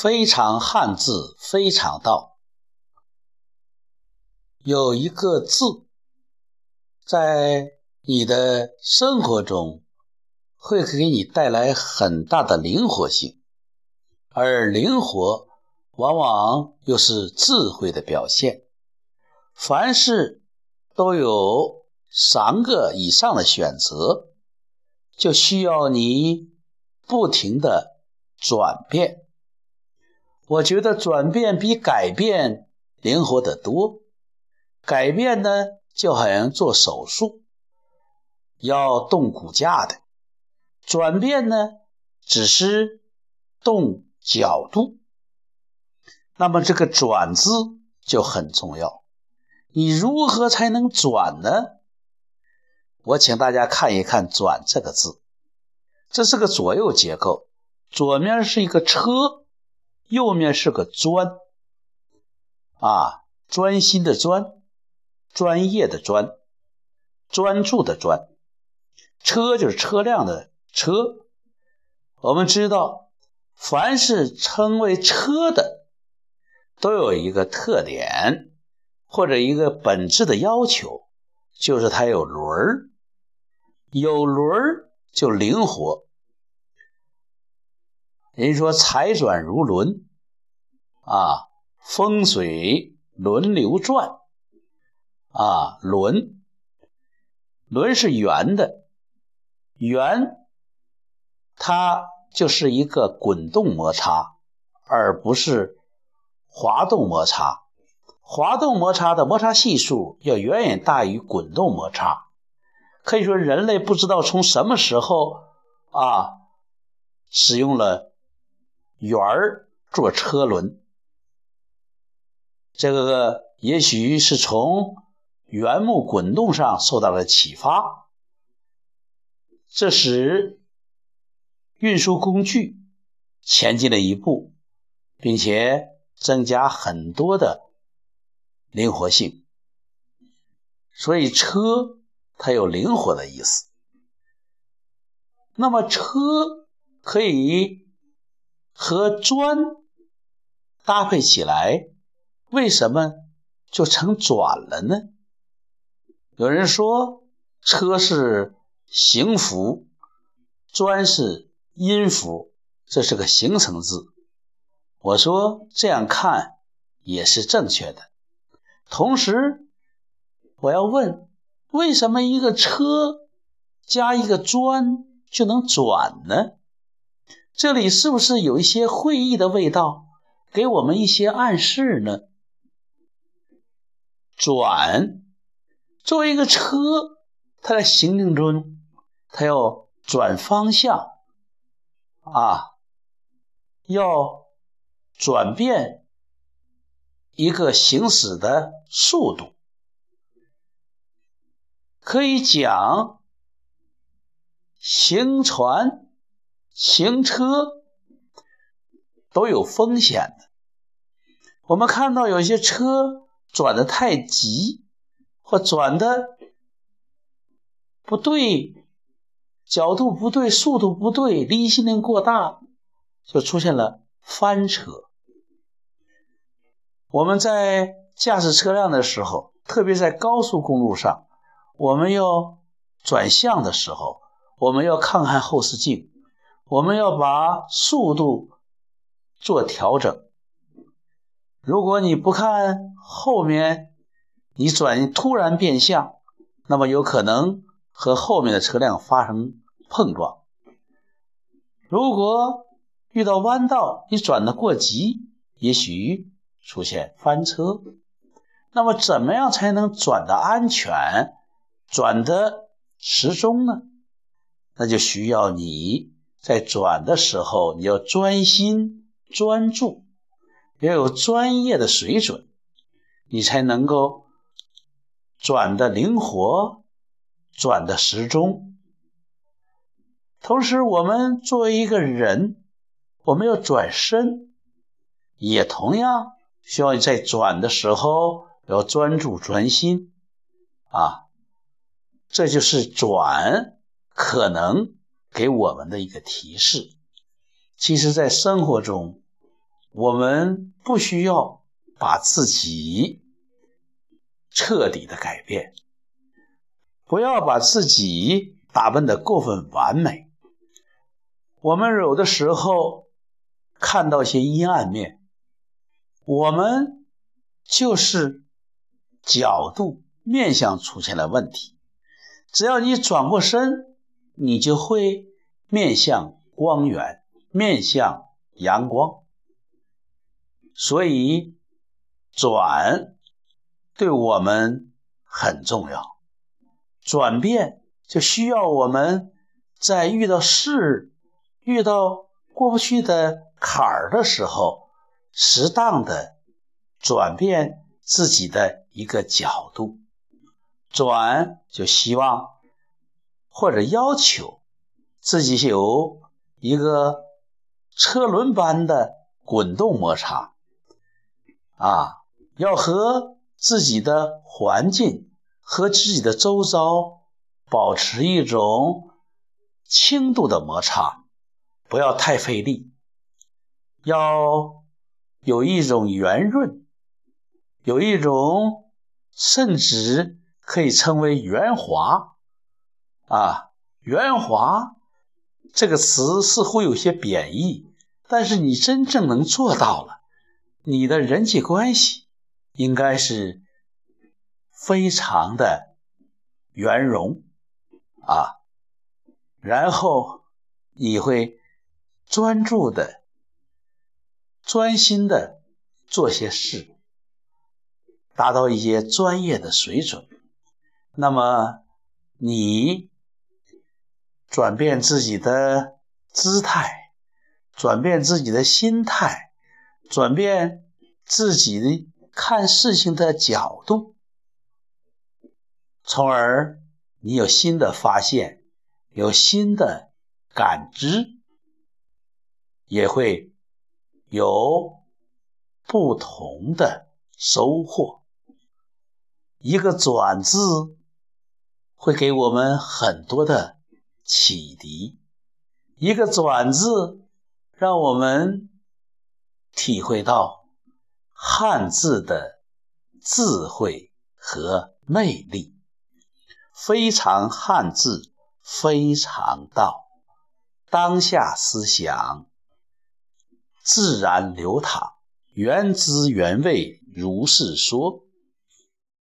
非常汉字，非常道。有一个字，在你的生活中会给你带来很大的灵活性，而灵活往往又是智慧的表现。凡事都有三个以上的选择，就需要你不停的转变。我觉得转变比改变灵活得多。改变呢，就好像做手术，要动骨架的；转变呢，只是动角度。那么这个“转”字就很重要。你如何才能转呢？我请大家看一看“转”这个字，这是个左右结构，左面是一个车。右面是个专，啊，专心的专，专业的专，专注的专，车就是车辆的车。我们知道，凡是称为车的，都有一个特点或者一个本质的要求，就是它有轮儿，有轮儿就灵活。人说财转如轮，啊，风水轮流转，啊，轮，轮是圆的，圆，它就是一个滚动摩擦，而不是滑动摩擦。滑动摩擦的摩擦系数要远远大于滚动摩擦。可以说，人类不知道从什么时候啊，使用了。圆儿做车轮，这个也许是从原木滚动上受到了启发，这使运输工具前进了一步，并且增加很多的灵活性。所以车它有灵活的意思。那么车可以。和砖搭配起来，为什么就成转了呢？有人说车是行符，砖是音符，这是个形成字。我说这样看也是正确的。同时，我要问，为什么一个车加一个砖就能转呢？这里是不是有一些会意的味道，给我们一些暗示呢？转，作为一个车，它在行进中，它要转方向，啊，要转变一个行驶的速度，可以讲行船。行车都有风险的。我们看到有些车转的太急，或转的不对，角度不对，速度不对，离心力过大，就出现了翻车。我们在驾驶车辆的时候，特别在高速公路上，我们要转向的时候，我们要看看后视镜。我们要把速度做调整。如果你不看后面，你转突然变向，那么有可能和后面的车辆发生碰撞。如果遇到弯道，你转的过急，也许出现翻车。那么，怎么样才能转的安全、转的时钟呢？那就需要你。在转的时候，你要专心专注，要有专业的水准，你才能够转的灵活，转的时钟。同时，我们作为一个人，我们要转身，也同样需要在转的时候要专注专心啊。这就是转可能。给我们的一个提示，其实，在生活中，我们不需要把自己彻底的改变，不要把自己打扮的过分完美。我们有的时候看到些阴暗面，我们就是角度、面相出现了问题。只要你转过身，你就会面向光源，面向阳光。所以，转对我们很重要。转变就需要我们在遇到事。遇到过不去的坎儿的时候，适当的转变自己的一个角度，转就希望或者要求自己有一个车轮般的滚动摩擦啊，要和自己的环境和自己的周遭保持一种轻度的摩擦。不要太费力，要有一种圆润，有一种甚至可以称为圆滑啊。圆滑这个词似乎有些贬义，但是你真正能做到了，你的人际关系应该是非常的圆融啊，然后你会。专注的、专心的做些事，达到一些专业的水准。那么，你转变自己的姿态，转变自己的心态，转变自己的看事情的角度，从而你有新的发现，有新的感知。也会有不同的收获。一个“转”字会给我们很多的启迪。一个“转”字让我们体会到汉字的智慧和魅力。非常汉字，非常道。当下思想。自然流淌，原汁原味，如是说。